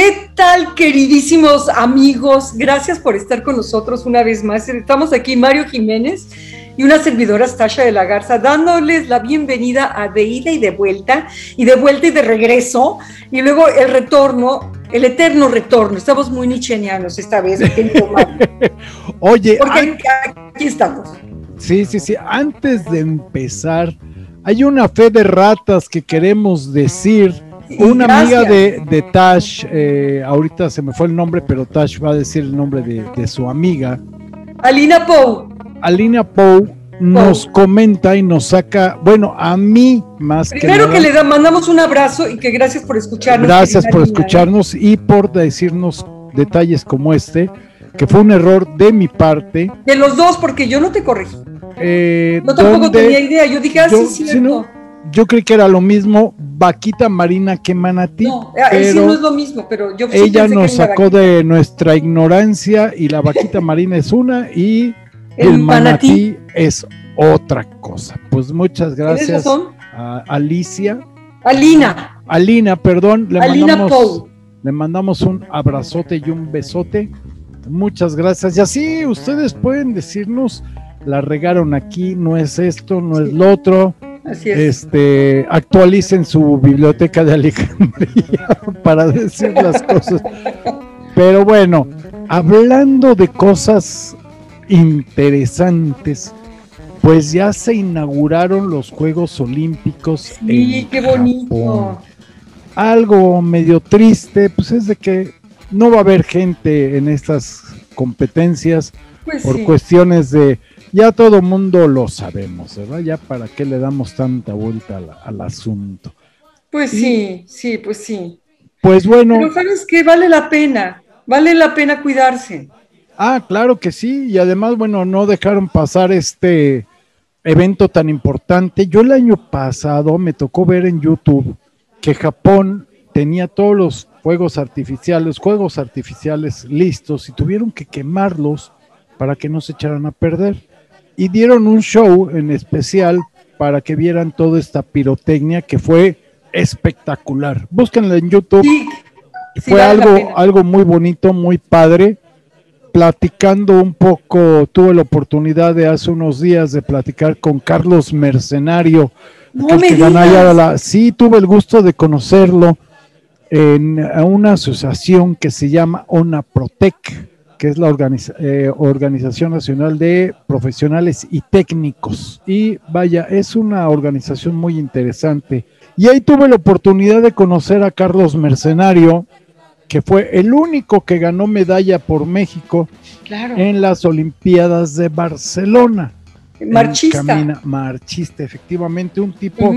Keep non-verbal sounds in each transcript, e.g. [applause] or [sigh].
¿Qué tal, queridísimos amigos? Gracias por estar con nosotros una vez más. Estamos aquí, Mario Jiménez y una servidora, Stasha de la Garza, dándoles la bienvenida a de ida y de vuelta, y de vuelta y de regreso, y luego el retorno, el eterno retorno. Estamos muy nichenianos esta vez, [laughs] Oye, porque aquí estamos. Sí, sí, sí. Antes de empezar, hay una fe de ratas que queremos decir una amiga de, Tash, eh, ahorita se me fue el nombre, pero Tash va a decir el nombre de, su amiga. Alina Pou. Alina Pou nos comenta y nos saca, bueno, a mí más que Primero que le mandamos un abrazo y que gracias por escucharnos. Gracias por escucharnos y por decirnos detalles como este, que fue un error de mi parte. De los dos, porque yo no te corregí. Eh, yo tampoco tenía idea, yo dije, ah, sí, yo creí que era lo mismo vaquita marina que manatí. No, pero sí no es lo mismo, pero yo Ella nos sacó de nuestra ignorancia y la vaquita [laughs] marina es una y el, manatí, es otra cosa. Pues muchas gracias a Alicia. Alina. Alina, perdón. Le mandamos, Le mandamos un abrazote y un besote. Muchas gracias. Y así ustedes pueden decirnos, la regaron aquí, no es esto, no es lo otro este, actualicen su biblioteca de Alejandría [laughs] para decir las cosas. Pero bueno, hablando de cosas interesantes, pues ya se inauguraron los Juegos Olímpicos. Sí, qué bonito. Algo medio triste, pues es de que no va a haber gente en estas competencias pues por cuestiones de ya todo mundo lo sabemos, ¿verdad? Ya para qué le damos tanta vuelta al, asunto. Pues sí, sí, pues sí. Pues bueno. Pero sabes que vale la pena, vale la pena cuidarse. Ah, claro que sí, y además, bueno, no dejaron pasar este evento tan importante. Yo el año pasado me tocó ver en YouTube que Japón tenía todos los fuegos artificiales, juegos artificiales listos y tuvieron que quemarlos para que no se echaran a perder y dieron un show en especial para que vieran toda esta pirotecnia que fue espectacular. Búsquenla en YouTube. fue algo, algo muy bonito, muy padre. Platicando un poco, tuve la oportunidad de hace unos días de platicar con Carlos Mercenario. No me sí, tuve el gusto de conocerlo en una asociación que se llama ONAPROTEC que es la eh, Organización Nacional de Profesionales y Técnicos. Y vaya, es una organización muy interesante. Y ahí tuve la oportunidad de conocer a Carlos Mercenario, que fue el único que ganó medalla por México en las Olimpiadas de Barcelona. Marchista. marchista, efectivamente, un tipo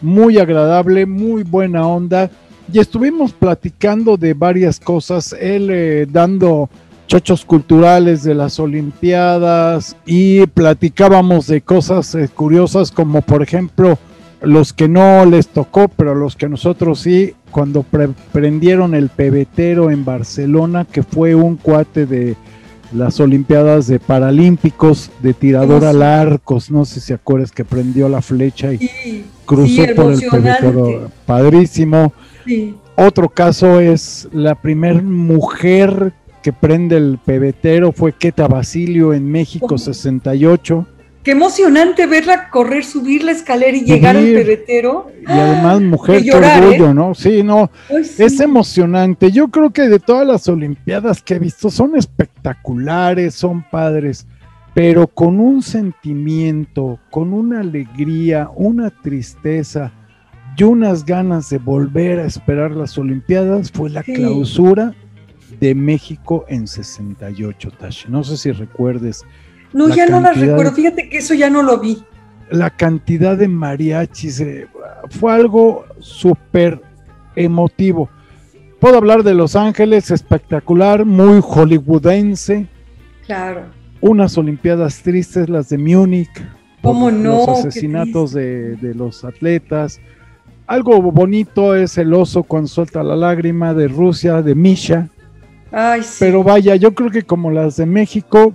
muy agradable, muy buena onda. Y estuvimos platicando de varias cosas, él eh, dando chochos culturales de las Olimpiadas y platicábamos de cosas eh, curiosas como por ejemplo los que no les tocó, pero los que nosotros sí, cuando prendieron el pebetero en Barcelona, que fue un cuate de las Olimpiadas de Paralímpicos de tirador al arcos, no sé si acuerdas que prendió la flecha y cruzó por el pebetero, padrísimo. Otro caso es la primer mujer que prende el pebetero fue Queta Basilio en México 68. Qué emocionante verla correr, subir la escalera y llegar al pebetero. Y además, mujer, qué orgullo, ¿eh? ¿no? Sí, no, es emocionante. Yo creo que de todas las Olimpiadas que he visto son espectaculares, son padres, pero con un sentimiento, con una alegría, una tristeza y unas ganas de volver a esperar las Olimpiadas fue la clausura de México en 68, Tashi. No sé si recuerdes. No, ya no la recuerdo. Fíjate que eso ya no lo vi. La cantidad de mariachis eh, fue algo súper emotivo. Puedo hablar de Los Ángeles, espectacular, muy hollywoodense. Claro. Unas Olimpiadas tristes, las de Múnich. ¿Cómo no? Los asesinatos de, de los atletas. Algo bonito es el oso cuando suelta la lágrima de Rusia, de Misha. Pero vaya, yo creo que como las de México,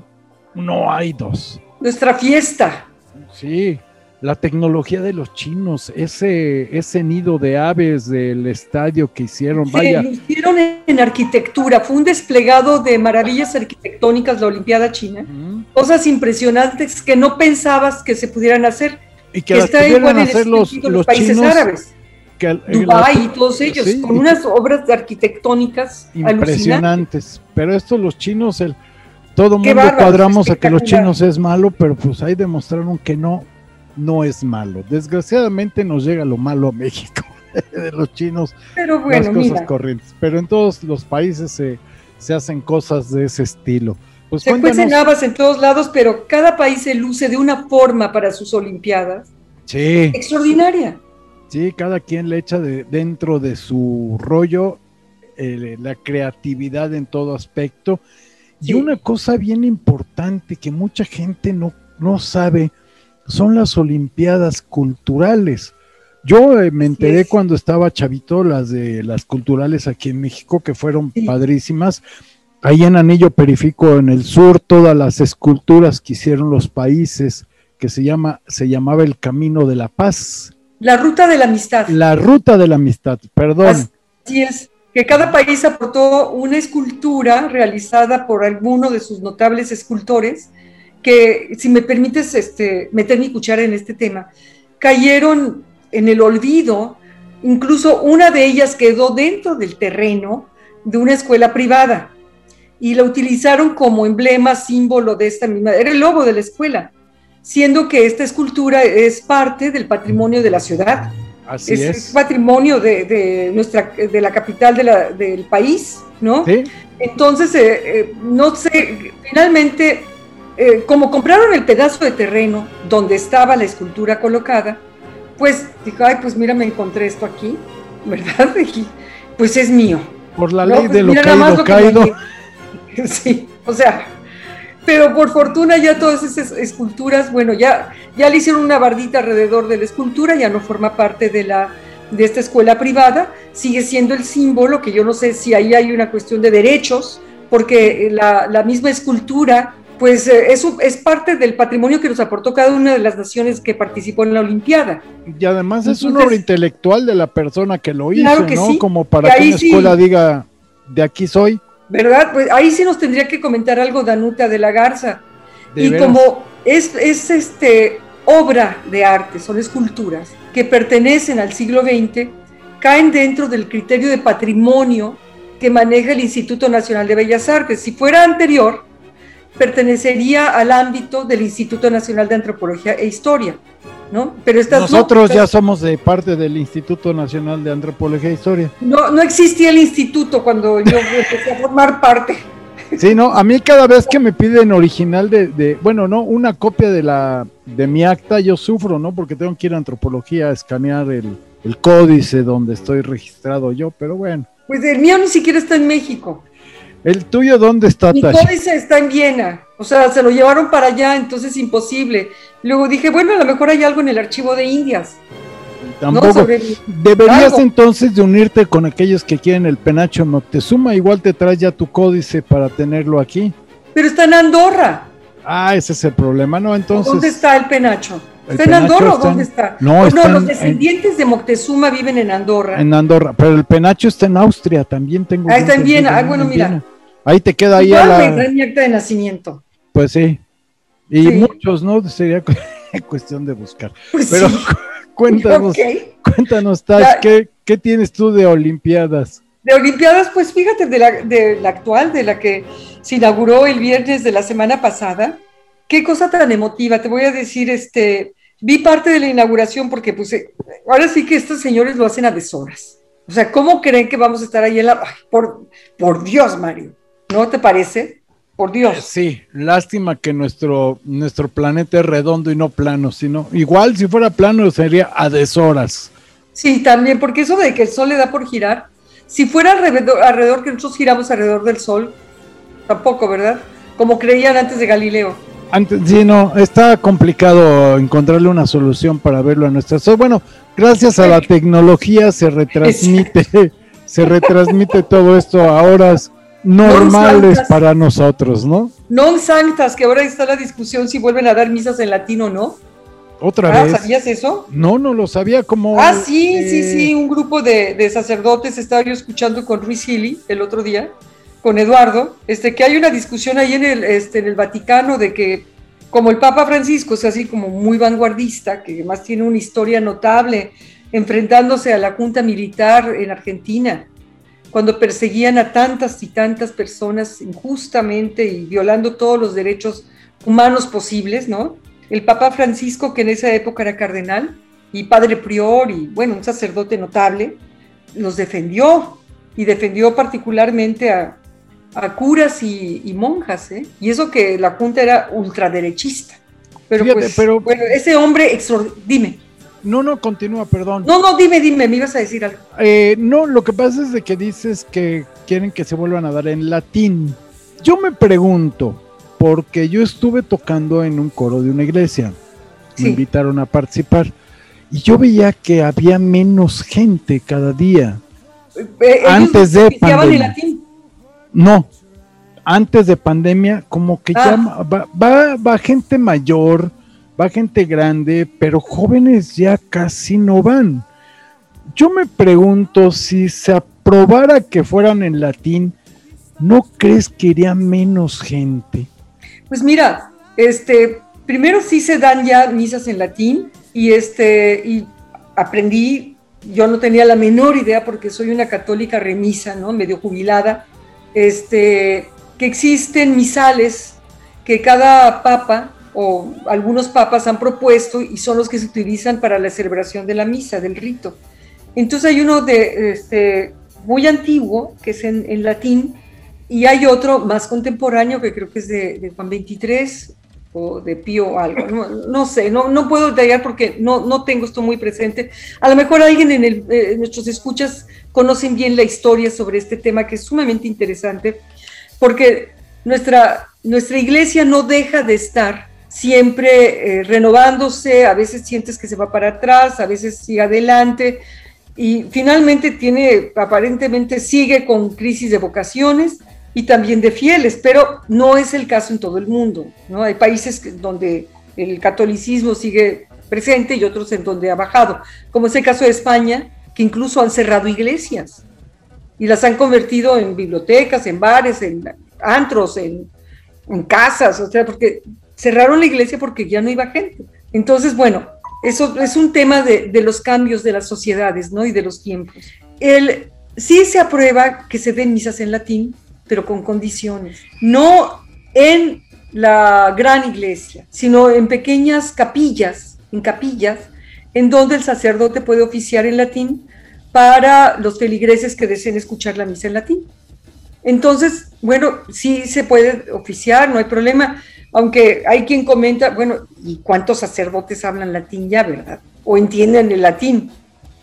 no hay dos. Nuestra fiesta. Sí. la tecnología de los chinos, ese, ese nido de aves del estadio que hicieron, vaya. lo hicieron en arquitectura, fue un desplegado de maravillas arquitectónicas la Olimpiada China, cosas impresionantes que no pensabas que se pudieran hacer. Y que, está igual hacer los, los, países árabes. Dubái y todos ellos, con unas obras arquitectónicas impresionantes. Pero esto los chinos, el, todo mundo cuadramos a que los chinos es malo, pero pues ahí demostraron que no, no es malo. Desgraciadamente nos llega lo malo a México [laughs] de los chinos, pero bueno, las cosas corrientes. Pero en todos los países se, se hacen cosas de ese estilo. Pues se cuecen habas en todos lados, pero cada país se luce de una forma para sus Olimpiadas. Sí. Extraordinaria. Sí, cada quien le echa de, dentro de su rollo la creatividad en todo aspecto. Y una cosa bien importante que mucha gente no, no sabe son las Olimpiadas culturales. Yo eh, me enteré cuando estaba chavito las de las culturales aquí en México que fueron padrísimas. Ahí en Anillo Periférico en el sur todas las esculturas que hicieron los países que se llama se llamaba el Camino de la Paz la ruta de la amistad. La ruta de la amistad, perdón. Así es, que cada país aportó una escultura realizada por alguno de sus notables escultores, que, si me permites este, meter mi cuchara en este tema, cayeron en el olvido, incluso una de ellas quedó dentro del terreno de una escuela privada y la utilizaron como emblema, símbolo de esta misma, era el logo de la escuela siendo que esta escultura es parte del patrimonio de la ciudad. Así es, es. patrimonio de, nuestra, de la capital del país, ¿no? ¿Sí? Entonces, eh, eh, no sé, finalmente, eh, como compraron el pedazo de terreno donde estaba la escultura colocada, pues dijo, ay, pues mira, me encontré esto aquí, ¿verdad? [laughs] Y, pues es mío. Por la ley pues de lo caído, caído. [laughs] Sí, o sea, pero por fortuna ya todas esas esculturas, bueno, ya, ya le hicieron una bardita alrededor de la escultura, ya no forma parte de, la, de esta escuela privada, sigue siendo el símbolo, que yo no sé si ahí hay una cuestión de derechos, porque la, la misma escultura, pues eh, eso es parte del patrimonio que nos aportó cada una de las naciones que participó en la Olimpiada. Y además es un obra intelectual de la persona que lo hizo, ¿no? Como para que una escuela diga, de aquí soy. ¿Verdad? Pues ahí sí nos tendría que comentar algo Danuta de la Garza. y como es, es este, obra de arte, son esculturas que pertenecen al siglo XX, caen dentro del criterio de patrimonio que maneja el Instituto Nacional de Bellas Artes. Si fuera anterior, pertenecería al ámbito del Instituto Nacional de Antropología e Historia. ¿No? Pero Nosotros ya somos de parte del Instituto Nacional de Antropología e Historia. No, no existía el instituto cuando yo empecé a formar parte. Sí, no, a mí cada vez que me piden original de, bueno, no, una copia de la de mi acta, yo sufro, ¿no? Porque tengo que ir a antropología a escanear el, el códice donde estoy registrado yo, pero bueno. Pues el mío ni siquiera está en México. ¿El tuyo dónde está, Mi códice está en Viena. O sea, se lo llevaron para allá, entonces imposible. Luego dije, bueno, a lo mejor hay algo en el archivo de Indias. Tampoco. Deberías entonces de unirte con aquellos que quieren el penacho Moctezuma. Igual te traes ya tu códice para tenerlo aquí. Pero está en Andorra. Ah, ese es el problema, ¿no? Entonces. ¿Dónde está el penacho? ¿Está en Andorra o dónde está? No, no los descendientes de Moctezuma viven en Andorra. En Andorra, pero el penacho está en Austria, también tengo. Ah, está en Viena. Ah, bueno, mira. Ahí te queda ahí a la... mi acta de nacimiento. Pues sí. Y muchos, ¿no? Sería [laughs] cuestión de buscar. Pues Pero [laughs] cuéntanos, cuéntanos, Tash, ¿qué, tienes tú de Olimpiadas? De Olimpiadas, pues fíjate, de la, de la actual, de la que se inauguró el viernes de la semana pasada. Qué cosa tan emotiva. Te voy a decir, este, vi parte de la inauguración porque, pues, eh, ahora sí que estos señores lo hacen a deshoras. O sea, ¿cómo creen que vamos a estar ahí en la... por, por Dios, Mario. ¿No te parece? Por Dios. Eh, sí, lástima que nuestro, nuestro planeta es redondo y no plano, sino igual si fuera plano sería a deshoras. Sí, también, porque eso de que el sol le da por girar, si fuera alrededor, alrededor que nosotros giramos alrededor del sol, tampoco, ¿verdad? Como creían antes de Galileo. Antes, sí, no, está complicado encontrarle una solución para verlo a nuestra sol. Bueno, gracias a la tecnología se retransmite, [laughs] se retransmite todo esto a horas normales para nosotros, ¿no? Non sanctas, que ahora está la discusión si vuelven a dar misas en latino o no. Otra ah, vez. ¿Sabías eso? No, no lo sabía como. Ah, sí, sí, eh, sí, un grupo de, de, sacerdotes estaba yo escuchando con Ruiz Gili el otro día, con Eduardo, este, que hay una discusión ahí en el, este, en el Vaticano de que como el Papa Francisco es así como muy vanguardista, que además tiene una historia notable enfrentándose a la junta militar en Argentina, cuando perseguían a tantas y tantas personas injustamente y violando todos los derechos humanos posibles, ¿no? El Papa Francisco, que en esa época era cardenal y padre prior y, bueno, un sacerdote notable, los defendió y defendió particularmente a, a curas y, y monjas, ¿eh? Y eso que la junta era ultraderechista. Pero, Fíjate, pues, pero- bueno, ese hombre, exor- dime, No, no, continúa, perdón. no, no, dime, dime, me ibas a decir algo. Eh, no, lo que pasa es de que dices que quieren que se vuelvan a dar en latín. Yo me pregunto, porque yo estuve tocando en un coro de una iglesia, me Sí. invitaron a participar, y yo veía que había menos gente cada día. Eh, ellos Antes de oficiaban en pandemia. latín. No, antes de pandemia, como que ya Ah. va, va, va gente mayor, va gente grande, pero jóvenes ya casi no van. Yo me pregunto si se aprobara que fueran en latín, ¿no crees que iría menos gente? Pues mira, este, primero sí se dan ya misas en latín y este, y aprendí, yo no tenía la menor idea porque soy una católica remisa, ¿no? Medio jubilada, este, que existen misales que cada papa o algunos papas han propuesto y son los que se utilizan para la celebración de la misa, del rito. Entonces hay uno de, este, muy antiguo, que es en, en latín, y hay otro más contemporáneo que creo que es de, de Juan 23 o de Pío algo, no, no sé, no, no puedo detallar porque no, no tengo esto muy presente. A lo mejor alguien en el, eh, nuestros escuchas conocen bien la historia sobre este tema que es sumamente interesante porque nuestra, nuestra iglesia no deja de estar siempre eh, renovándose, a veces sientes que se va para atrás, a veces sigue adelante y finalmente tiene, aparentemente sigue con crisis de vocaciones y también de fieles, pero no es el caso en todo el mundo, ¿no? Hay países donde el catolicismo sigue presente y otros en donde ha bajado, como es el caso de España, que incluso han cerrado iglesias y las han convertido en bibliotecas, en bares, en antros, en, en casas, o sea, porque cerraron la iglesia porque ya no iba gente. Entonces, bueno, eso es un tema de, los cambios de las sociedades, ¿no? Y de los tiempos. El, sí se aprueba que se den misas en latín, pero con condiciones. No en la gran iglesia, sino en pequeñas capillas, en capillas, en donde el sacerdote puede oficiar en latín para los feligreses que deseen escuchar la misa en latín. Entonces, bueno, sí se puede oficiar, no hay problema, aunque hay quien comenta, bueno, ¿y cuántos sacerdotes hablan latín ya, verdad? O entienden el latín,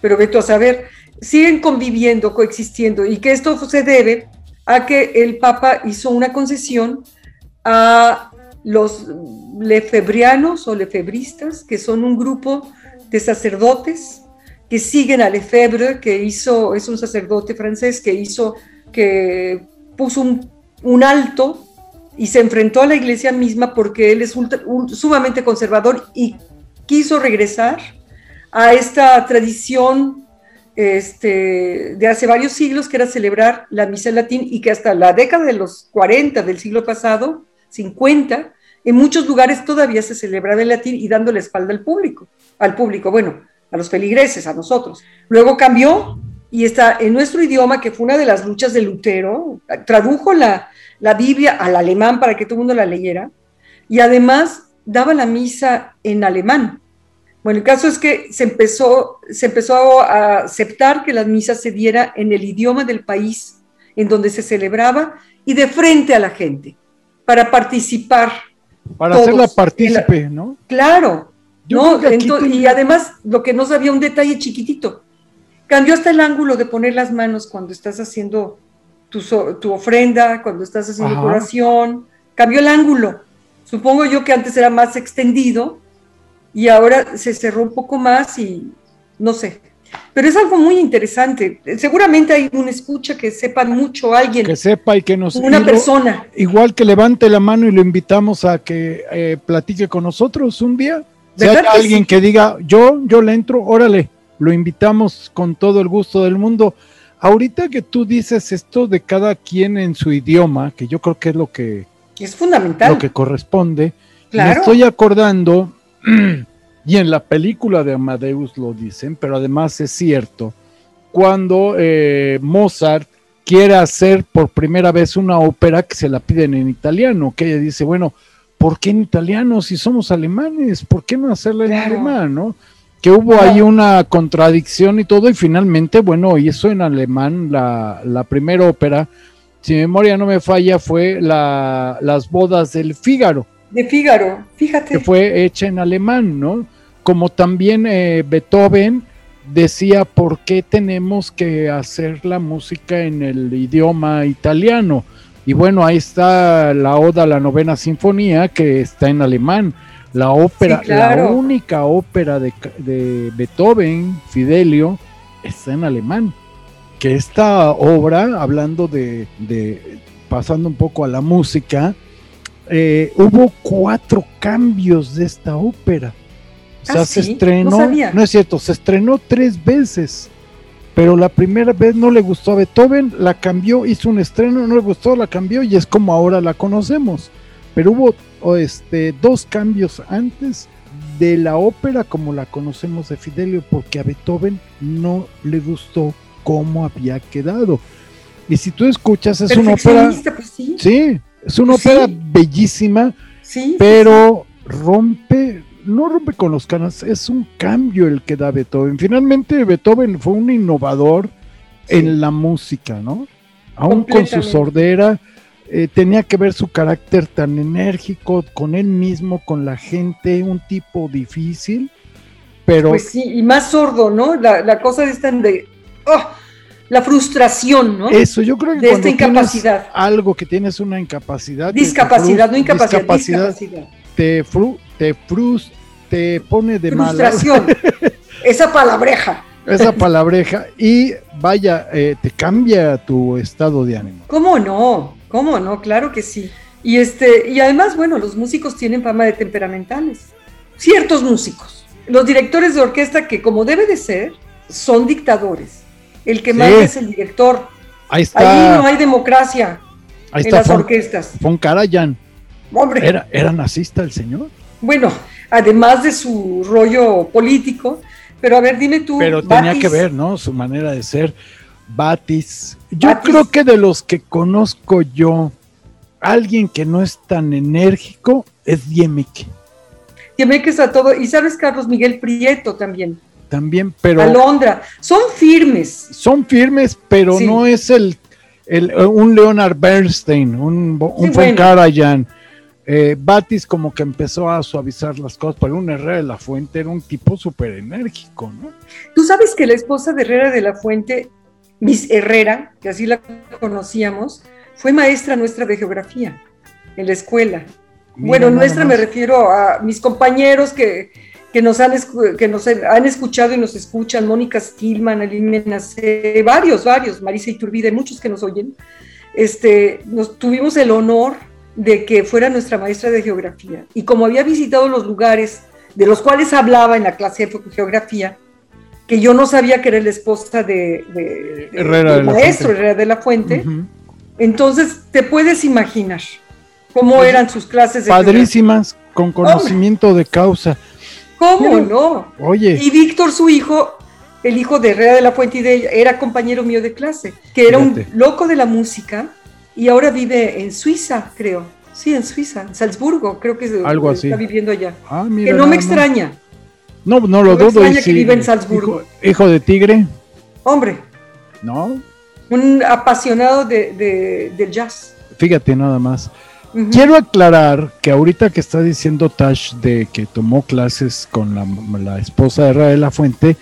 pero veto a saber, siguen conviviendo, coexistiendo, y que esto se debe a que el Papa hizo una concesión a los lefebrianos o lefebristas, que son un grupo de sacerdotes que siguen a Lefebvre, que hizo, es un sacerdote francés que hizo, que puso un, un alto y se enfrentó a la iglesia misma porque él es sumamente conservador y quiso regresar a esta tradición este, de hace varios siglos, que era celebrar la misa en latín y que hasta la década de los 40 del siglo pasado, 50, en muchos lugares todavía se celebraba en latín y dando la espalda al público, al público, bueno, a los feligreses, a nosotros. Luego cambió y está en nuestro idioma, que fue una de las luchas de Lutero, tradujo la, la Biblia al alemán para que todo el mundo la leyera y además daba la misa en alemán. Bueno, el caso es que se empezó, se empezó a aceptar que las misas se diera en el idioma del país en donde se celebraba y de frente a la gente, para participar. Para Todos. hacerla partícipe, ¿no? Claro, ¿no? y además, lo que no sabía, un detalle chiquitito, cambió hasta el ángulo de poner las manos cuando estás haciendo tu, so- tu ofrenda, cuando estás haciendo Ajá. oración, cambió el ángulo. Supongo yo que antes era más extendido y ahora se cerró un poco más y no sé. Pero es algo muy interesante. Seguramente hay un escucha que sepa mucho alguien, Que sepa y que nos... una persona. Igual que levante la mano y lo invitamos a que eh, platique con nosotros un día. Si hay alguien que diga, yo, yo le entro, órale, lo invitamos con todo el gusto del mundo. Ahorita que tú dices esto de cada quien en su idioma, que yo creo que es lo que es fundamental, lo que corresponde, me estoy acordando, [clears throat] y en la película de Amadeus lo dicen, pero además es cierto, cuando eh, Mozart quiere hacer por primera vez una ópera que se la piden en italiano, que ella dice, bueno, ¿por qué en italiano si somos alemanes? ¿Por qué no hacerla en alemán, no? Que hubo ahí una contradicción y todo, y finalmente, bueno, hizo en alemán la, la primera ópera, si mi memoria no me falla, fue la, Las bodas del Fígaro. De Fígaro, fíjate. Que fue hecha en alemán, ¿no? Como también eh, Beethoven decía por qué tenemos que hacer la música en el idioma italiano. Y bueno, ahí está la Oda, la novena sinfonía, que está en alemán. La ópera, la única ópera de, de, Beethoven, Fidelio, está en alemán. Que esta obra, hablando de, de pasando un poco a la música, eh, hubo cuatro cambios de esta ópera. O sea, ah, se estrenó, no, es cierto, se estrenó tres veces, pero la primera vez no le gustó a Beethoven, la cambió, hizo un estreno, no le gustó, la cambió y es como ahora la conocemos. Pero hubo este, dos cambios antes de la ópera como la conocemos de Fidelio, porque a Beethoven no le gustó cómo había quedado. Y si tú escuchas, es una ópera. Pues sí. es una ópera bellísima, pero rompe no rompe con los canas, es un cambio el que da Beethoven. Finalmente Beethoven fue un innovador en la música, ¿no? Aún con su sordera, eh, tenía que ver su carácter tan enérgico con él mismo, con la gente, un tipo difícil, pero... Pues sí, y más sordo, ¿no? La, cosa es tan de... Oh, la frustración, ¿no? Eso, yo creo que de esta incapacidad. algo que tienes una incapacidad. Discapacidad, no incapacidad, discapacidad. Te, fru, te frustra te pone de Frustración. [laughs] Esa palabreja. Esa [laughs] palabreja. Y vaya, eh, te cambia tu estado de ánimo. ¿Cómo no? ¿Cómo no? Claro que sí. Y, este, y además, bueno, los músicos tienen fama de temperamentales. Ciertos músicos. Los directores de orquesta que, como debe de ser, son dictadores. El que más es el director. Ahí está. Ahí no hay democracia Ahí en las orquestas. Von Karajan. Hombre. ¿Era, ¿Era nazista el señor? Bueno, además de su rollo político. Pero a ver, dime tú. Pero tenía que ver, ¿no? Su manera de ser. Batis. Yo creo que de los que conozco yo, alguien que no es tan enérgico es Diemek. Diemek es a todo. Y sabes, Carlos Miguel Prieto también. También, pero. Alondra. Son firmes. Son firmes, pero no es el, el, un Leonard Bernstein, un, un eh, Batis como que empezó a suavizar las cosas, pero un Herrera de la Fuente era un tipo súper enérgico, ¿no? Tú sabes que la esposa de Herrera de la Fuente, Miss Herrera, que así la conocíamos, fue maestra nuestra de geografía en la escuela. bueno, nuestra me refiero a mis compañeros que, nos, han, que nos han escuchado y nos escuchan, Mónica Stillman, Aline Menace, varios, varios, Marisa Iturbide, muchos que nos oyen. Este, nos tuvimos el honor de que fuera nuestra maestra de geografía. Y como había visitado los lugares de los cuales hablaba en la clase de geografía, que yo no sabía que era la esposa de, Herrera maestro Herrera de la Fuente, entonces te puedes imaginar cómo pues, eran sus clases de Padrísimas, con conocimiento de causa. ¿Cómo no? Oye. Y Víctor, su hijo, el hijo de Herrera de la Fuente y de ella, era compañero mío de clase, que era un loco de la música y ahora vive en Suiza, creo. Sí, en Suiza, en Salzburgo, creo que es, Algo así. está viviendo allá. Ah, que no me extraña. No, no lo dudo. Extraña que vive en Salzburgo. Hijo, de tigre. Hombre. ¿No? Un apasionado de, del jazz. Fíjate nada más. Quiero aclarar que ahorita que está diciendo Tash de que tomó clases con la, la esposa de Rafael La Fuente,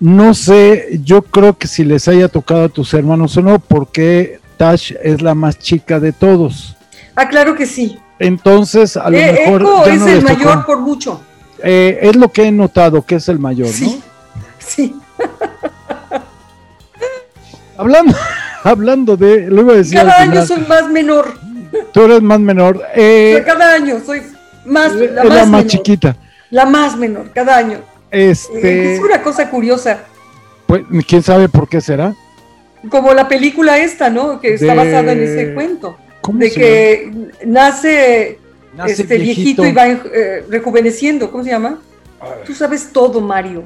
no sé, yo creo que si les haya tocado a tus hermanos o no, porque Tash es la más chica de todos. Ah, claro que sí. Entonces, a lo eh, mejor. Eco es el mayor por mucho. Eh, es lo que he notado, que es el mayor, sí, ¿no? Sí. hablando, [laughs] hablando de. Lo iba a decir cada año soy más menor. Tú eres más menor. Eh, cada año soy más. la más, chiquita. la más menor, cada año. Este... Es una cosa curiosa. Pues, ¿quién sabe por qué será? Como la película esta, ¿no? Que está basada en ese cuento. de que nace, este viejito. y va eh, rejuveneciendo. ¿Cómo se llama? Tú sabes todo, Mario.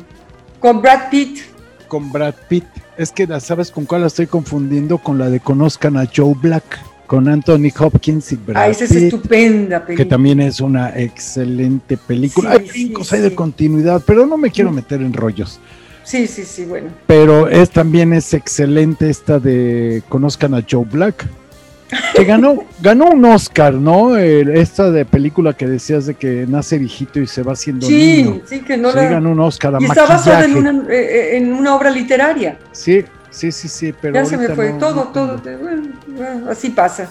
Con Brad Pitt. Con Brad Pitt. Es que, ¿sabes con cuál la estoy confundiendo? Con la de Conozcan a Joe Black con Anthony Hopkins y Brad ah, esa es estupenda película. Que también es una excelente película. hay cinco, hay de continuidad, pero no me quiero meter en rollos. Sí, sí, sí, bueno. Pero es también es excelente esta de Conozcan a Joe Black. Que ganó, ganó un Oscar, ¿no? esta de película que decías de que nace viejito y se va haciendo sí, niño. Sí, que no sí, ganó un Oscar. y está basada en una, eh, eh, en una obra literaria. Sí, Sí, sí, sí, pero. Ya se me fue, todo, todo. así pasa.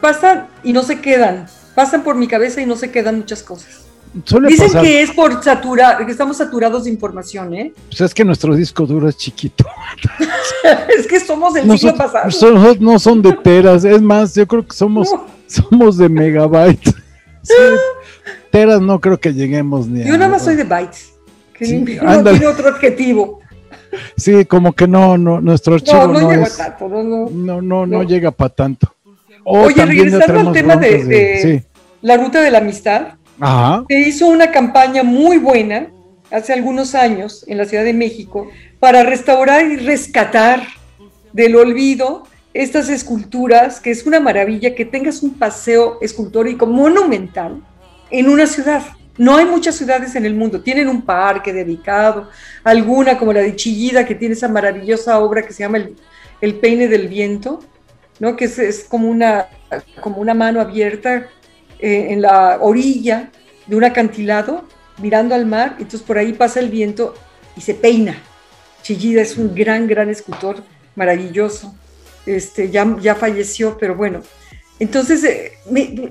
pasan y no se quedan. Pasan por mi cabeza y no se quedan muchas cosas. Dicen que es por saturar, que estamos saturados de información, ¿eh? Pues es que nuestro disco duro es chiquito. [laughs] es que somos del siglo pasado. no son de teras, es más, yo creo que somos, somos de megabytes. [laughs] teras no creo que lleguemos ni Yo nada más soy de bytes, que no tiene otro adjetivo. Sí, como que no, no, nuestro archivo no, no, llega tanto, no, no, no, llega para tanto. Oye, regresando al tema de, la ruta de la amistad, se hizo una campaña muy buena hace algunos años en la Ciudad de México para restaurar y rescatar del olvido estas esculturas, que es una maravilla que tengas un paseo escultórico monumental en una ciudad. No hay muchas ciudades en el mundo, tienen un parque dedicado, alguna como la de Chillida, que tiene esa maravillosa obra que se llama El, peine del viento, ¿no? que es, como, una, como una mano abierta eh, en la orilla de un acantilado, mirando al mar, entonces por ahí pasa el viento y se peina. Chillida es un gran, gran escultor, maravilloso. Este, ya, ya falleció, pero bueno, entonces, eh,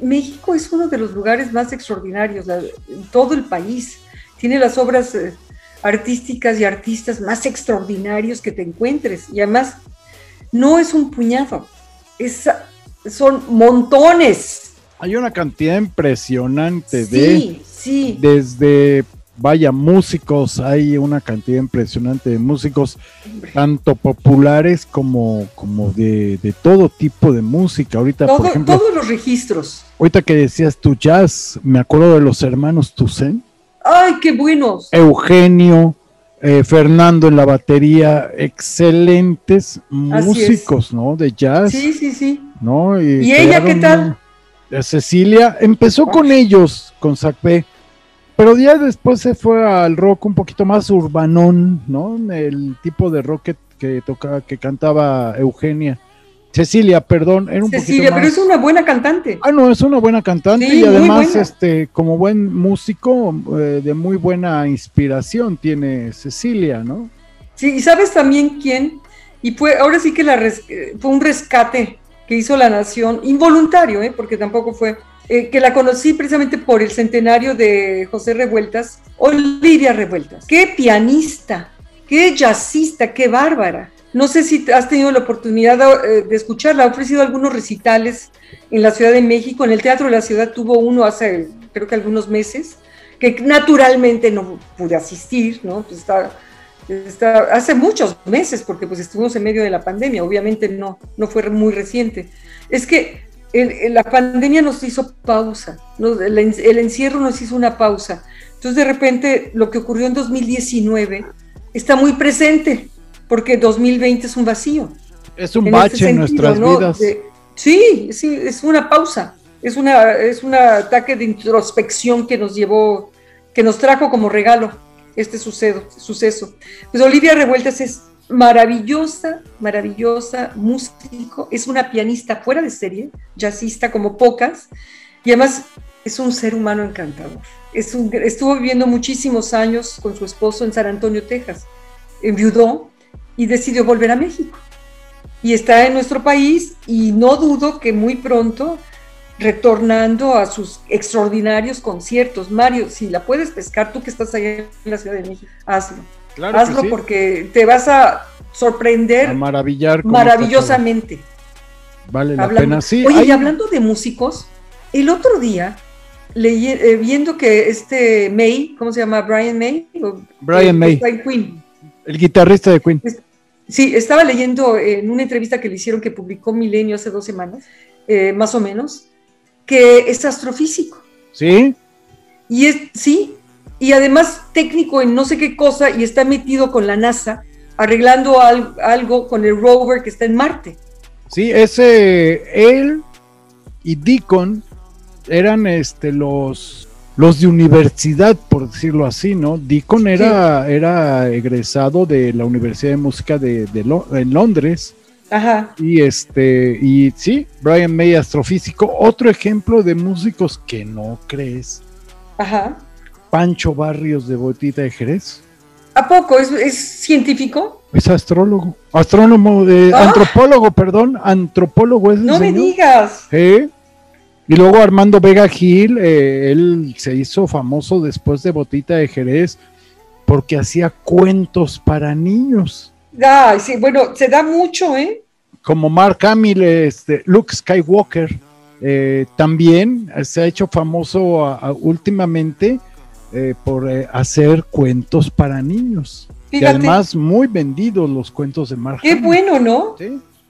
México es uno de los lugares más extraordinarios en todo el país. Tiene las obras eh, artísticas y artistas más extraordinarios que te encuentres. Y además, no es un puñado, es, son montones. Hay una cantidad impresionante de... Sí. Desde vaya, músicos, hay una cantidad impresionante de músicos, tanto populares como, como de, todo tipo de música. Ahorita, por ejemplo, todos los registros. Ahorita que decías tu jazz, me acuerdo de los hermanos Tucen. ¡Ay, qué buenos! Eugenio, eh, Fernando en la batería, excelentes músicos, ¿no? De jazz. Sí, sí, sí. ¿no? ¿Y, ella qué tal? Cecilia empezó con ellos, con Sacpé pero ya después se fue al rock un poquito más urbanón, ¿no? El tipo de rock que, tocaba, que cantaba Eugenia. Cecilia, perdón, era un Cecilia, pero es una buena cantante. Ah, no, es una buena cantante y además, este, como buen músico, eh, de muy buena inspiración tiene Cecilia, ¿no? Sí, y sabes también quién, y fue, ahora sí que la fue un rescate que hizo la nación, involuntario, ¿eh? porque tampoco fue eh, que la conocí precisamente por el centenario de José Revueltas, Olivia Revueltas. Qué pianista, qué jazzista, qué bárbara. No sé si has tenido la oportunidad de, eh, de escucharla, ha ofrecido algunos recitales en la Ciudad de México, en el Teatro de la Ciudad tuvo uno hace creo que algunos meses, que naturalmente no pude asistir, ¿no? Pues está, está, hace muchos meses, porque pues estuvimos en medio de la pandemia, obviamente no, no fue muy reciente. Es que la pandemia nos hizo pausa, el, encierro nos hizo una pausa. Entonces de repente lo que ocurrió en 2019 está muy presente, porque 2020 es un vacío. Es un bache en nuestras vidas. sí, sí, es una pausa, es, una, es un ataque de introspección que nos llevó, que nos trajo como regalo este suceso. suceso. Pues Olivia Revueltas es maravillosa, maravillosa músico, es una pianista fuera de serie, jazzista como pocas, y además es un ser humano encantador. Estuvo viviendo muchísimos años con su esposo en San Antonio, Texas, enviudó y decidió volver a México. Y está en nuestro país y no dudo que muy pronto retornando a sus extraordinarios conciertos. Mario, si la puedes pescar, tú que estás allá en la Ciudad de México, hazlo. Hazlo porque te vas a sorprender maravillar maravillosamente. Vale la pena, sí. Oye, y hablando de músicos, el otro día eh, viendo que este May, ¿cómo se llama? Brian May. Brian May. El guitarrista de Queen. Sí, estaba leyendo en una entrevista que le hicieron que publicó Milenio hace dos semanas, eh, más o menos, que es astrofísico. Sí. Y es, sí, y además técnico en no sé qué cosa y está metido con la NASA arreglando algo con el rover que está en Marte. Sí, ese, él y Deacon eran este, los, los de universidad, por decirlo así, ¿no? Deacon era, era egresado de la Universidad de Música de, en Londres. Ajá. Y este, y sí, Brian May, astrofísico, otro ejemplo de músicos que no crees. Ajá. Pancho Barrios de Botita de Jerez. ¿A poco? ¿Es, científico? Es astrólogo, astrónomo, de, ah. antropólogo, perdón, antropólogo es No me digas. ¿Eh? Y luego Armando Vega Gil, eh, él se hizo famoso después de Botita de Jerez porque hacía cuentos para niños. Ah, sí, bueno, se da mucho, ¿eh? Como Mark Hamill, este, Luke Skywalker, eh, también se ha hecho famoso últimamente eh, por eh, hacer cuentos para niños. Y además muy vendidos los cuentos de Mark. Qué bueno, ¿no?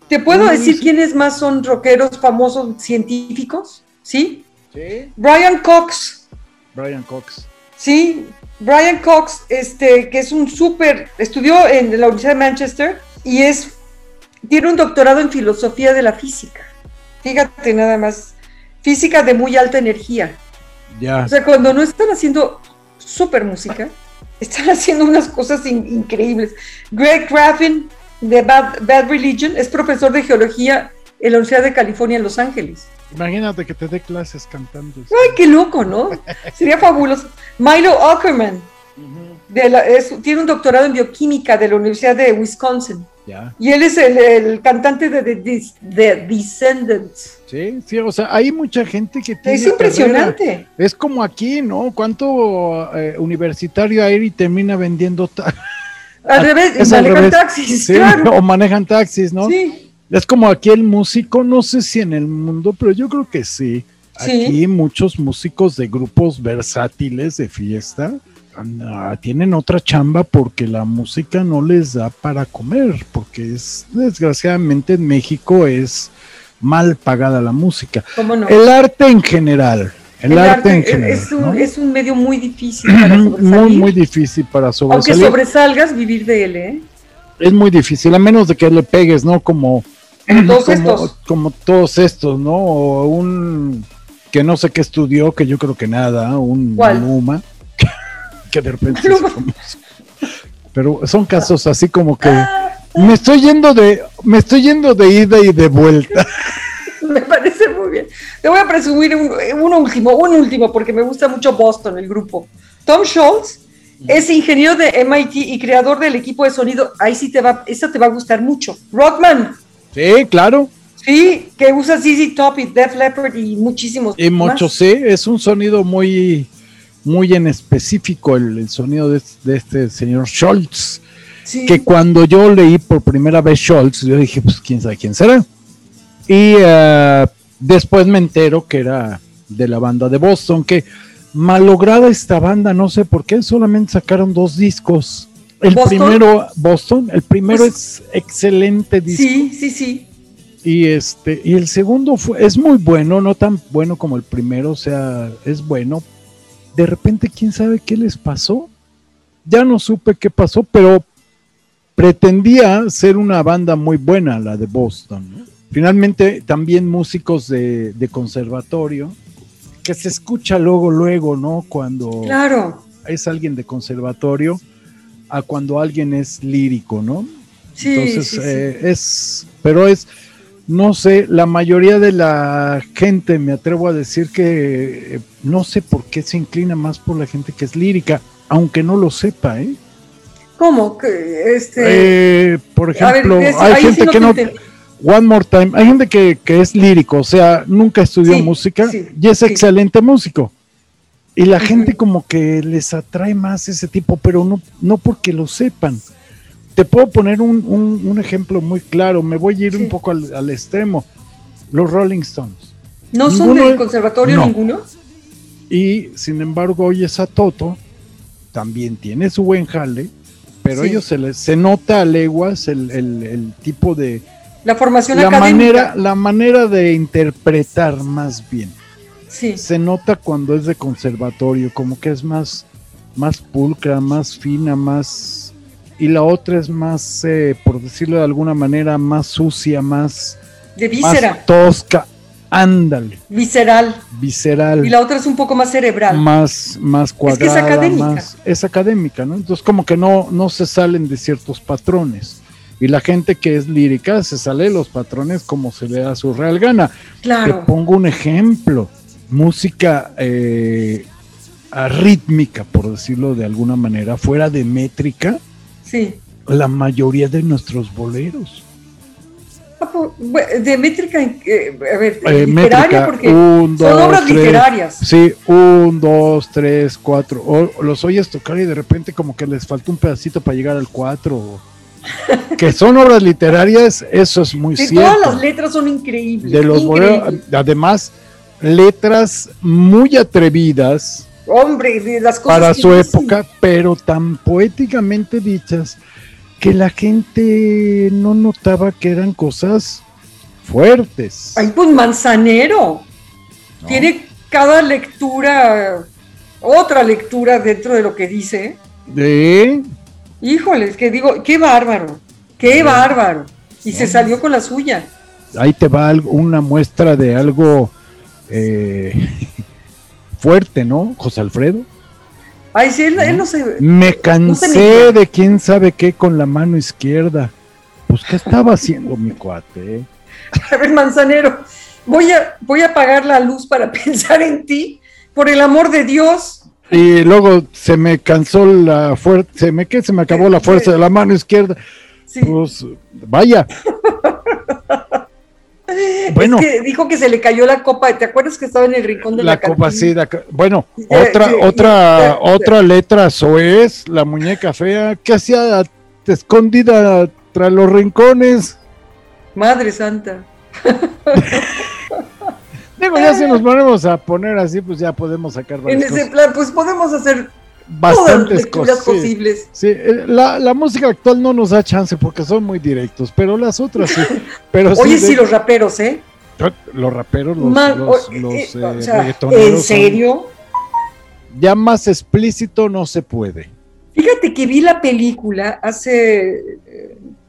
¿Te puedo decir quiénes más son rockeros famosos científicos? ¿Sí? Sí. Brian Cox. Brian Cox. Sí, Brian Cox, este, que es un súper, estudió en la Universidad de Manchester y es, tiene un doctorado en filosofía de la física. Fíjate nada más, física de muy alta energía. Ya. O sea, cuando no están haciendo súper música, están [laughs] haciendo unas cosas increíbles. Greg Graffin de Bad, Bad, Religion es profesor de geología en la Universidad de California en Los Ángeles. Imagínate que te dé clases cantando. Ay, qué loco, ¿no? Sería fabuloso. Milo Ackerman tiene un doctorado en bioquímica de la Universidad de Wisconsin. Y él es el, cantante de The, Descendants. Sí, sí, o sea, hay mucha gente que tiene. Es impresionante. Es como aquí, ¿no? ¿Cuánto eh, universitario y termina vendiendo. Al revés, [laughs] manejan taxis, claro. O manejan taxis, ¿no? Sí. Es como aquí el músico, no sé si en el mundo, pero yo creo que sí. Aquí muchos músicos de grupos versátiles de fiesta tienen otra chamba porque la música no les da para comer, porque es desgraciadamente en México es mal pagada la música. El arte en general. El, arte, en general. Es un, es un, medio muy difícil para sobresalir. Muy, muy difícil para sobresalir. Aunque sobresalgas, vivir de él, ¿eh? Es muy difícil, a menos de que le pegues, ¿no? Como, todos como, [clears throat] estos. como todos estos, ¿no? O un que no sé qué estudió, que yo creo que nada, un ¿Cuál? [laughs] que de repente Pero son casos así como que me estoy yendo de, me estoy yendo de ida y de vuelta. [laughs] me parece muy bien. Te voy a presumir un, último, un último, porque me gusta mucho Boston, el grupo. Tom Schultz es ingeniero de MIT y creador del equipo de sonido. Ahí sí te va, eso te va a gustar mucho. Rockman. Sí, claro. Sí, que usa ZZ Top y Def Leppard y muchísimos. Y mucho, sí, es un sonido muy muy en específico el, sonido de, este señor Schultz. Que cuando yo leí por primera vez Schultz, yo dije, pues quién sabe quién será. Y eh, después me entero que era de la banda de Boston, que malograda esta banda, no sé por qué, solamente sacaron dos discos. El primero, Boston, el primero pues es excelente disco. Sí, sí, sí. Y este, y el segundo fue, es muy bueno, no tan bueno como el primero, o sea, es bueno, de repente, quién sabe qué les pasó. Ya no supe qué pasó, pero pretendía ser una banda muy buena, la de Boston. Finalmente, también músicos de, conservatorio, que se escucha luego, luego, ¿no? Cuando claro. es alguien de conservatorio a cuando alguien es lírico, ¿no? Sí, Entonces, eh, es, pero es, no sé, la mayoría de la gente, me atrevo a decir que eh, no sé por qué se inclina más por la gente que es lírica, aunque no lo sepa, ¿eh? ¿Cómo? Que este... Eh, por ejemplo, hay gente que no... One More Time, hay gente que, es lírico, o sea, nunca estudió música y es excelente músico. Y la gente como que les atrae más ese tipo, pero no, no porque lo sepan. Te puedo poner un, ejemplo muy claro, me voy a ir un poco al, extremo. Los Rolling Stones. ¿No son del conservatorio ninguno? Y sin embargo, oyes a Toto, también tiene su buen jale, pero ellos se les se nota a leguas el, tipo de la formación la académica. manera la manera de interpretar más bien sí. se nota cuando es de conservatorio como que es más más pulcra más fina más y la otra es más eh, por decirlo de alguna manera más sucia más de víscera más tosca Ándale. Visceral. Visceral. Y la otra es un poco más cerebral. Más, más cuadrada. Es, que es académica. es académica, ¿no? Entonces como que no, no se salen de ciertos patrones. Y la gente que es lírica se sale de los patrones como se le da su real gana. Claro. Te pongo un ejemplo. Música eh, rítmica, por decirlo de alguna manera, fuera de métrica. Sí. La mayoría de nuestros boleros de métrica, eh, a ver, eh, literaria, porque son obras literarias. Sí, un, dos, tres, cuatro. O los oyes tocar y de repente como que les falta un pedacito para llegar al cuatro. que son obras literarias, eso es muy cierto. Todas las letras son increíbles. De los además, letras muy atrevidas. Hombre, de las cosas para su época, pero tan poéticamente dichas que la gente no notaba que eran cosas fuertes. Ay, pues Manzanero. Tiene cada lectura, otra lectura dentro de lo que dice. ¿De? Híjoles, que digo, qué bárbaro, qué bárbaro. Y se salió con la suya. Ahí te va una muestra de algo eh, fuerte, ¿no, José Alfredo? Ay, sí, él, no se. Me cansé de quién sabe qué con la mano izquierda. Pues, ¿qué estaba haciendo mi cuate? [laughs] A ver, manzanero, voy a, voy a apagar la luz para [laughs] pensar en ti, por el amor de Dios. Y luego se me cansó la fuerza, se me, ¿qué? se me acabó la fuerza de la mano izquierda. Pues, vaya. [laughs] [laughs] Bueno, es que dijo que se le cayó la copa. ¿Te acuerdas que estaba en el rincón de la, la copa? Sí, bueno, otra, otra, otra letra es la muñeca fea, que hacía escondida tras los rincones. Madre Santa. [laughs] Digo, ya si nos [laughs] ponemos a poner así, pues ya podemos sacar En ese plan, pues podemos hacer bastantes cosas posibles. Sí, eh, la, la, música actual no nos da chance porque son muy directos, pero las otras sí. [laughs] Pero Oye, sí, los raperos, ¿eh? Los raperos, los, los, eh, eh, ¿En serio? ya más explícito no se puede. Fíjate que vi la película hace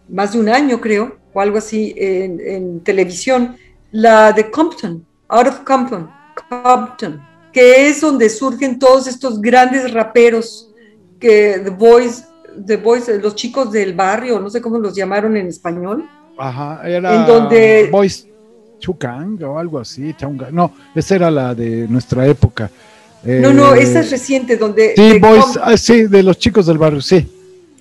más de un año, creo, o algo así, en, en televisión, la de Compton, Out of Compton, Compton que es donde surgen todos estos grandes raperos que The Boys, The Boys, los chicos del barrio, no sé cómo los llamaron en español. Ajá, era en donde Boys Chukang o algo así, no, esa era la de nuestra época. no, no, eh, esa es reciente, donde... Sí, Boys, ah, sí, de los chicos del barrio, sí.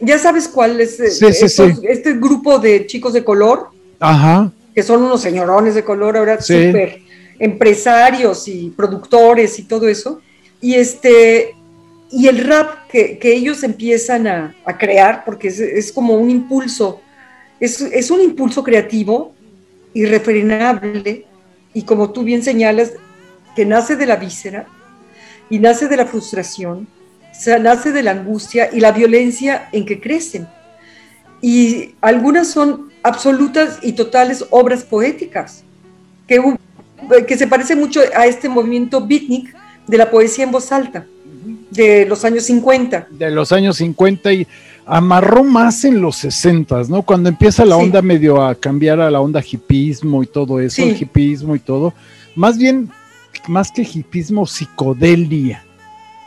Ya sabes cuál es eh, este grupo de chicos de color. Ajá. Que son unos señorones de color ahora súper empresarios y productores y todo eso. Y, este, y el rap que, ellos empiezan a, crear, porque es, como un impulso, es, un impulso creativo, irrefrenable, y como tú bien señalas, que nace de la víscera y nace de la frustración, nace de la angustia y la violencia en que crecen. Y algunas son absolutas y totales obras poéticas, que que se parece mucho a este movimiento beatnik de la poesía en voz alta de los años 50. De los años 50 y amarró más en los 60, ¿no? Cuando empieza la onda medio a cambiar a la onda hipismo y todo eso, el hipismo y todo. Más bien, más que hipismo, psicodelia.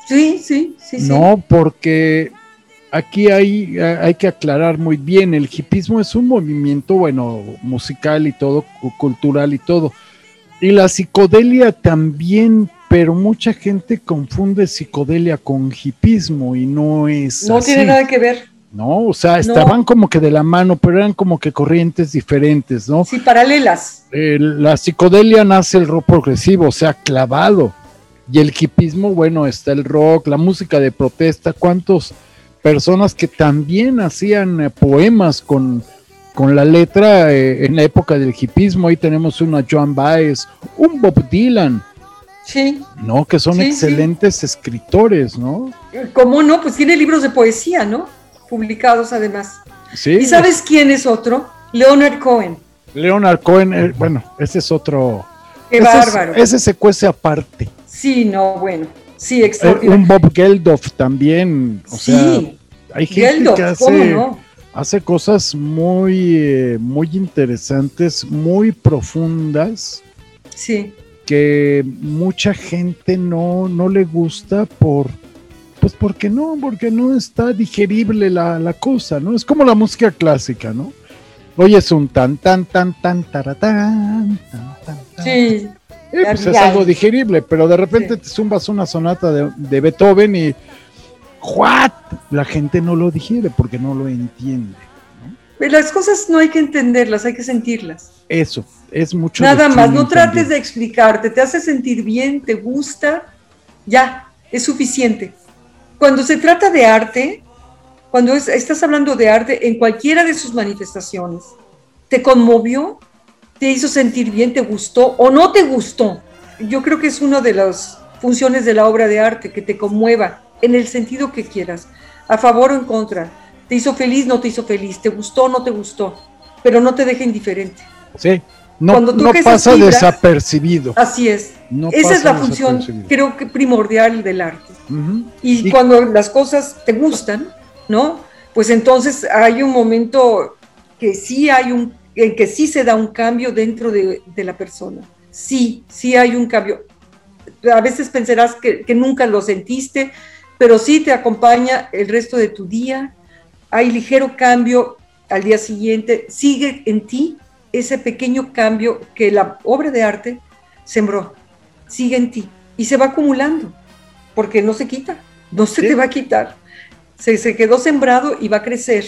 Sí, sí, sí. No, porque aquí hay, hay que aclarar muy bien, el hipismo es un movimiento, bueno, musical y todo, cultural y todo y la psicodelia también, pero mucha gente confunde psicodelia con hipismo y no es. No tiene nada que ver. No, o sea, estaban como que de la mano, pero eran como que corrientes diferentes, ¿no? Sí, paralelas. la psicodelia nace el rock progresivo, o sea, clavado. Y el hipismo, bueno, está el rock, la música de protesta, cuántas personas que también hacían eh, poemas con con la letra eh, en la época del hipismo. Ahí tenemos una Joan Baez, un Bob Dylan, Sí. ¿No? Que son excelentes escritores, ¿no? ¿Cómo no? Pues tiene libros de poesía, ¿no? Publicados además. Sí. ¿Y sabes quién es otro? Leonard Cohen. Leonard Cohen, eh, bueno, ese es otro. Qué bárbaro. ese se cuece aparte. Sí, no, bueno. Sí, extraordinario. un Bob Geldof también. O sí. sea, hay gente que hace, hace cosas muy, eh, muy interesantes, muy profundas. Sí. Que mucha gente no, no le gusta por. Pues porque no, porque no está digerible la, la cosa, ¿no? Es como la música clásica, ¿no? Hoy es un tan, tan, tan, tan, taratán, tan, tan, tan. Sí. Eh, pues es algo digerible, pero de repente te zumbas una sonata de, Beethoven y ¿what? La gente no lo digiere porque no lo entiende. Las cosas no hay que entenderlas, hay que sentirlas. Eso, es mucho. Nada más, no trates de explicarte, te hace sentir bien, te gusta, ya, es suficiente. Cuando se trata de arte, cuando estás hablando de arte en cualquiera de sus manifestaciones, ¿te conmovió? ¿Te hizo sentir bien? ¿Te gustó o no te gustó? Yo creo que es una de las funciones de la obra de arte, que te conmueva en el sentido que quieras, a favor o en contra. ¿Te hizo feliz? ¿No te hizo feliz? ¿Te gustó? ¿No te gustó? Pero no te deje indiferente. Sí, no, no pasa desapercibido. Así es. Esa es la función, creo que primordial del arte. y, cuando las cosas te gustan, ¿no? Pues entonces hay un momento que sí hay un, en que sí se da un cambio dentro de, la persona. Sí, sí hay un cambio. A veces pensarás que, nunca lo sentiste, pero sí te acompaña el resto de tu día. Hay ligero cambio al día siguiente. Sigue en ti ese pequeño cambio que la obra de arte sembró. Sigue en ti y se va acumulando, porque no se quita, no se te va a quitar se, quedó sembrado y va a crecer.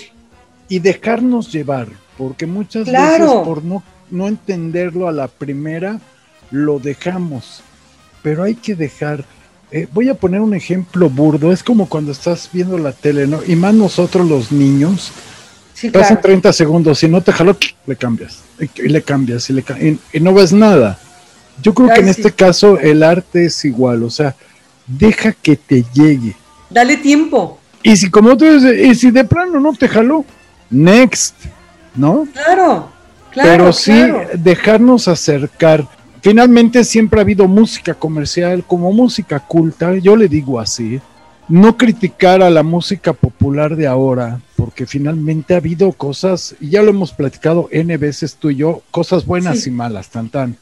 Y dejarnos llevar, porque muchas veces por no, no entenderlo a la primera, lo dejamos. Pero hay que dejar. Eh, voy a poner un ejemplo burdo. Es como cuando estás viendo la tele, ¿no? Y más nosotros los niños. Sí, pasan 30 segundos. Si no te jaló, le cambias. Y, le cambias. Y, le, y, no ves nada. Yo creo que en este caso el arte es igual. O sea, deja que te llegue. Dale tiempo. Y si como tú dices, y si de plano no te jaló, next, ¿no? Claro, claro. Pero sí dejarnos acercar. Finalmente siempre ha habido música comercial como música culta, yo le digo así. No criticar a la música popular de ahora, porque finalmente ha habido cosas, y ya lo hemos platicado N veces tú y yo, cosas buenas y malas, tan tan.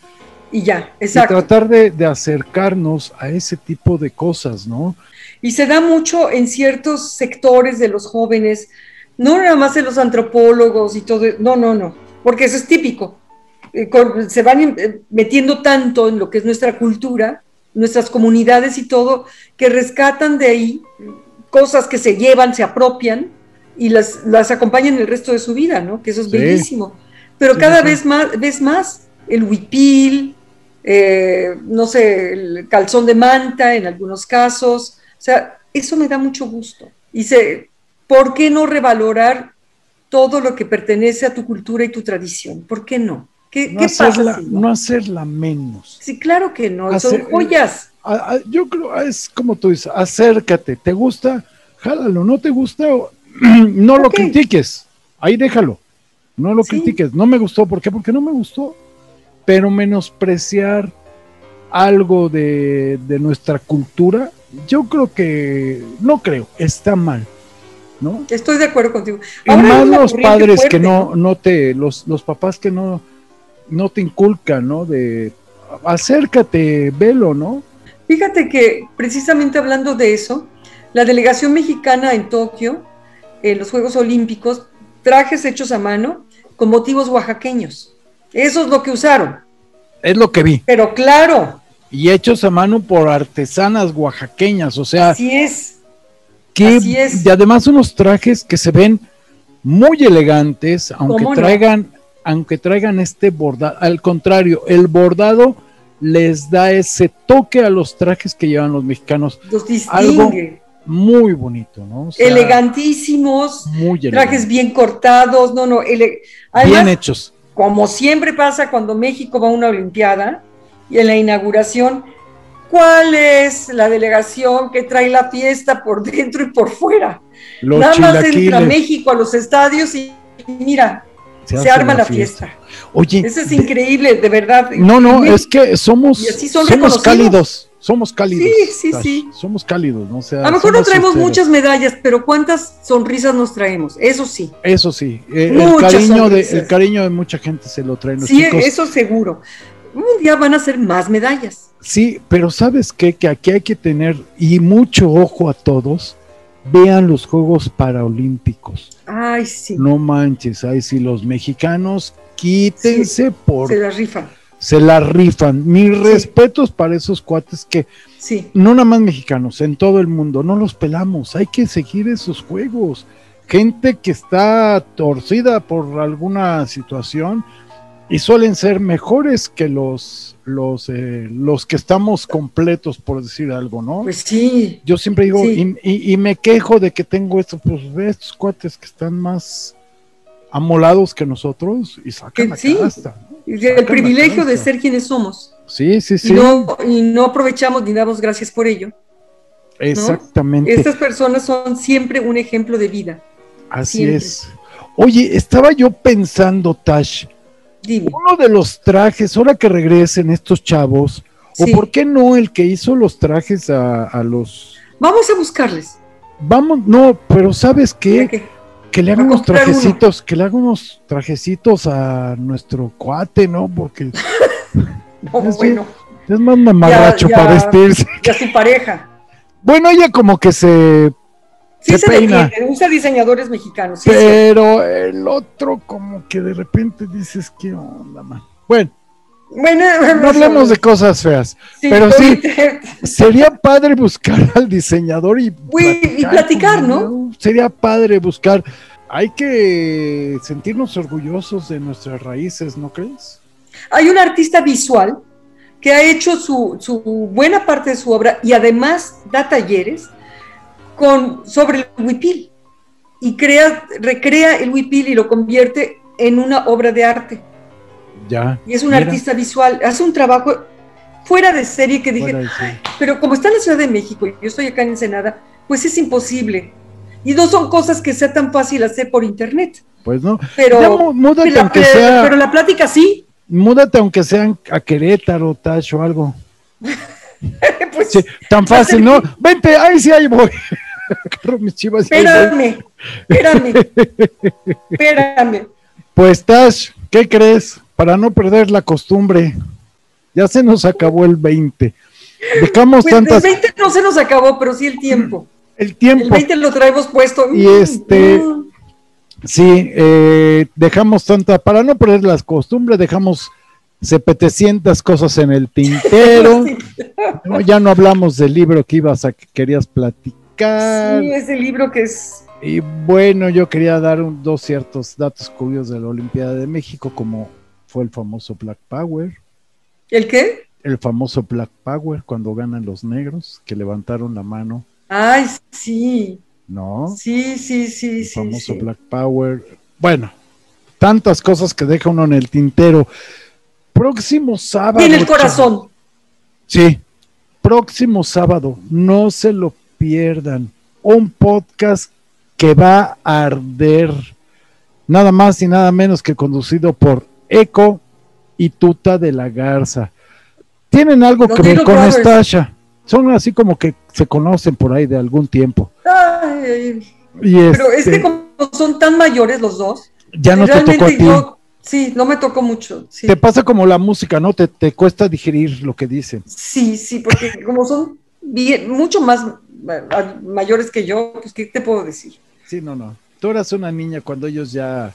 Y ya, exacto. Y tratar de, de acercarnos a ese tipo de cosas, ¿no? Y se da mucho en ciertos sectores de los jóvenes, no nada más en los antropólogos y todo, no, no, no, porque eso es típico. Eh, se van eh, metiendo tanto en lo que es nuestra cultura, nuestras comunidades y todo, que rescatan de ahí cosas que se llevan, se apropian y las, las acompañan el resto de su vida, ¿no? Que eso es bellísimo. Pero cada vez más, ves más el huipil, eh, no sé, el calzón de manta en algunos casos, o sea, eso me da mucho gusto. Y sé, ¿por qué no revalorar todo lo que pertenece a tu cultura y tu tradición? ¿Por qué no? ¿Qué, no, hacerla, no? hacerla menos. Sí, claro que no, son joyas. yo creo, es como tú dices, acércate, ¿te gusta? Jálalo, ¿no te gusta? [clears throat] No lo critiques, ahí déjalo, no lo critiques. No me gustó, ¿por qué? Porque no me gustó. Pero menospreciar algo de, de nuestra cultura yo creo que, no creo, está mal. ¿no? Estoy de acuerdo contigo. y más los padres que no, no te, los, los papás que no, no te inculcan, ¿no? De acércate, velo, ¿no? Fíjate que precisamente hablando de eso, la delegación mexicana en Tokio, en los Juegos Olímpicos, trajes hechos a mano con motivos oaxaqueños. Eso es lo que usaron. Es lo que vi. Pero claro, y hechos a mano por artesanas oaxaqueñas, o sea. Así es. Que, Y además unos trajes que se ven muy elegantes, aunque traigan, aunque traigan este bordado, al contrario, el bordado les da ese toque a los trajes que llevan los mexicanos. Los distingue. muy bonito, ¿no? Elegantísimos, muy trajes bien cortados, no, no, bien hechos. Como siempre pasa cuando México va a una Olimpiada, y en la inauguración, ¿Cuál es la delegación que trae la fiesta por dentro y por fuera? Los Nada más entra. México a los estadios y mira, se, arma la fiesta. Oye, Eso es increíble, de verdad. no, no, es que somos, somos cálidos, somos cálidos. Sí, sí, Tash, sí. Somos cálidos, ¿no? O sea, A lo mejor no traemos sinceros. muchas medallas, pero ¿cuántas sonrisas nos traemos? Eso sí. Eso sí, eh, el, cariño de, el cariño de mucha gente se lo traen los Sí, chicos. eso seguro. Un día van a ser más medallas. Sí, pero ¿sabes qué? Que aquí hay que tener, y mucho ojo a todos, vean los Juegos Paralímpicos. Ay, sí. No manches, ay, si los mexicanos quítense por... Se Se, la rifan. la rifan. Mis respetos para esos cuates que, Sí. no nada más mexicanos, en todo el mundo, no los pelamos, hay que seguir esos juegos. Gente que está torcida por alguna situación y suelen ser mejores que los, los, eh, los que estamos completos, por decir algo, ¿no? Pues sí. Yo siempre digo, Sí. y, y- y me quejo de que tengo esto, pues ve estos cuates que están más amolados que nosotros y sacan la sí. casta. ¿no? Y Sacan El privilegio de ser quienes somos. Sí, sí, sí. Y, no, y no aprovechamos ni damos gracias por ello. Exactamente. Estas personas son siempre un ejemplo de vida. Así siempre. es. Oye, estaba yo pensando, Tash, Dime. uno de los trajes, ahora que regresen estos chavos, Sí. o por qué no el que hizo los trajes a, a los... Vamos a buscarles. Vamos, no, pero ¿sabes qué? ¿Qué? Que le hagan unos uno. trajecitos, que le hagan unos trajecitos a nuestro cuate, ¿no? Porque [laughs] No, Es bueno, es más mamarracho Ya, ya. para vestirse. y a su pareja. Bueno, ella como que se... Sí Se se, peina. defiende, usa diseñadores mexicanos. sí. Pero el otro como que de repente dices, ¿qué onda, man? Bueno, Bueno, [laughs] no hablemos de cosas feas. pero sí. [laughs] Sería padre buscar al diseñador y Uy, y platicar, ¿no? Sería padre buscar. Hay que sentirnos orgullosos de nuestras raíces, ¿no crees? Hay un artista visual que ha hecho su, su buena parte de su obra y además da talleres con, sobre el huipil y crea, recrea el huipil y lo convierte en una obra de arte. Ya. Y es un Mira, artista visual, hace un trabajo fuera de serie que dije, pero como está en la Ciudad de México y yo estoy acá en Ensenada, pues es imposible. Y no son cosas que sea tan fácil hacer por internet. Pues no. Pero, múdate pero, aunque pero- sea, pero la plática sí. múdate aunque sean a Querétaro, Tash o algo. [laughs] [laughs] pues Sí, tan fácil, ¿no? Vente, ahí sí, ahí voy. [laughs] Mis chivas. Espérame, espérame, espérame. Pues Tash, ¿qué crees? Para no perder la costumbre, ya se nos acabó el 20. Dejamos Pues el tantas 20 no se nos acabó, pero sí el tiempo. el El tiempo. 20 lo traemos puesto. Y este- mm. Sí, eh, dejamos tanta, para no perder las costumbres, dejamos 700 cosas en el tintero. [laughs] No, ya no hablamos del libro que ibas a que querías platicar. sí, ese libro que es. Y bueno, yo quería dar un- dos ciertos datos curiosos de la Olimpiada de México, como fue el famoso Black Power. ¿El qué? el famoso Black Power cuando ganan los negros, que levantaron la mano, Ay, sí. ¿no? Sí, sí, sí, El sí. famoso sí. Black Power. Bueno, tantas cosas que deja uno en el tintero. Próximo sábado. En el chavos. corazón. Sí, próximo sábado, no se lo pierdan. Un podcast que va a arder, nada más y nada menos que conducido por Eco y Tuta de la Garza. Tienen algo Los que ver con Brothers. Stasha. Son así como que se conocen por ahí de algún tiempo. Ay, Y pero es este, que como son tan mayores los dos, ya no te tocó a ti. yo. Sí, no me tocó mucho. Sí. Te pasa como la música, ¿no? Te, te cuesta digerir lo que dicen. Sí, sí, porque como son bien, mucho más ma- mayores que yo, pues ¿qué te puedo decir? Sí, no, no. Tú eras una niña cuando ellos ya,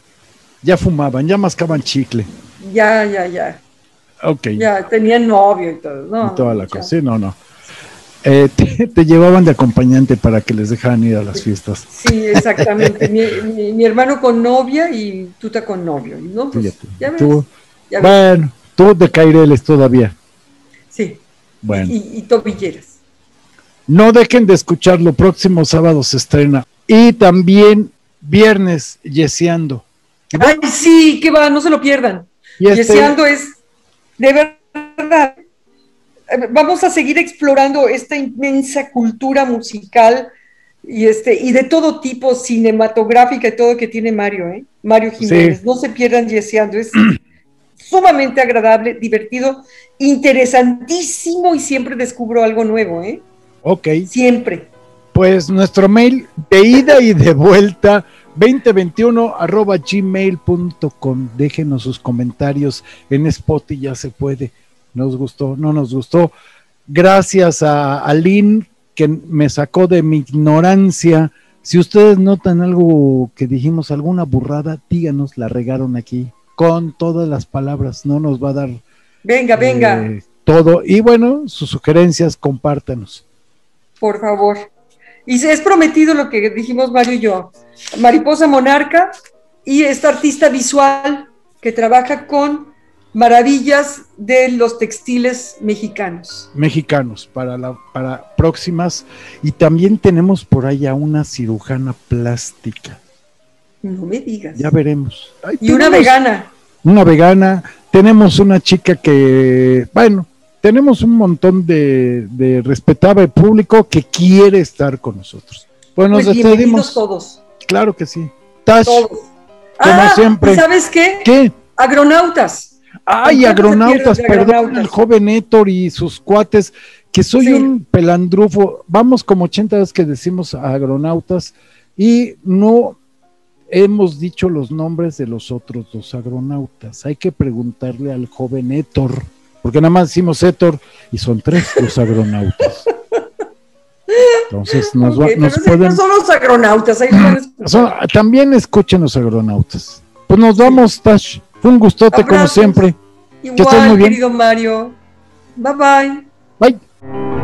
ya fumaban, ya mascaban chicle. Ya, ya, ya, Ok. ya tenían novio y todo, ¿no? y toda la ya. cosa. Sí, no, no. Eh, te, te llevaban de acompañante para que les dejaran ir a las fiestas. Sí, exactamente. mi, mi- mi hermano con novia y Tuta con novio. ¿no? Pues, Fíjate. ya ves, Tú- ya ves. bueno, tú de Caireles todavía. Sí, Bueno, y, y tobilleras. no dejen de escucharlo. Próximo sábado se estrena. Y también viernes, Yeseando. Ay, sí, que va, no se lo pierdan. Este, Yeseando es, de verdad, vamos a seguir explorando esta inmensa cultura musical y, este, y de todo tipo, cinematográfica y todo que tiene Mario, ¿eh? Mario Jiménez. No se pierdan yeseando, es [clears throat] sumamente agradable, divertido, interesantísimo y siempre descubro algo nuevo, ¿eh? Ok. Siempre. Pues nuestro mail de ida y de vuelta 2021 arroba gmail.com. Déjenos sus comentarios en Spotify, ya se puede. Nos gustó, no nos gustó. Gracias a Aline que me sacó de mi ignorancia. Si ustedes notan algo que dijimos, alguna burrada, díganos, la regaron aquí con todas las palabras, no nos va a dar. Venga, venga. Eh, todo. Y bueno, sus sugerencias, compártanos. Por favor. Y es prometido lo que dijimos Mario y yo. Mariposa Monarca y esta artista visual que trabaja con maravillas de los textiles mexicanos. Mexicanos, para, la, para próximas. Y también tenemos por allá una cirujana plástica. No me digas. Ya veremos. y una vegana. Una vegana. Tenemos una chica que, bueno, tenemos un montón de, respetable público que quiere estar con nosotros. Bueno, nos pues despedimos. todos. Claro que sí. Tash, como ah, siempre. ¿Sabes qué? ¿Qué? Agronautas. Ay, agronautas, perdón, el joven Héctor y sus cuates, que soy un pelandrufo. Vamos como 80 veces que decimos agronautas y no hemos dicho los nombres de los otros dos agronautas. Hay que preguntarle al joven Héctor porque nada más decimos Héctor y son tres los agronautas. Entonces nos, pueden... son los agronautas, también escuchen los agronautas. Pues nos vamos, Tash. Fue un gustote como siempre. Igual, que muy bien. querido Mario. Bye bye. Bye.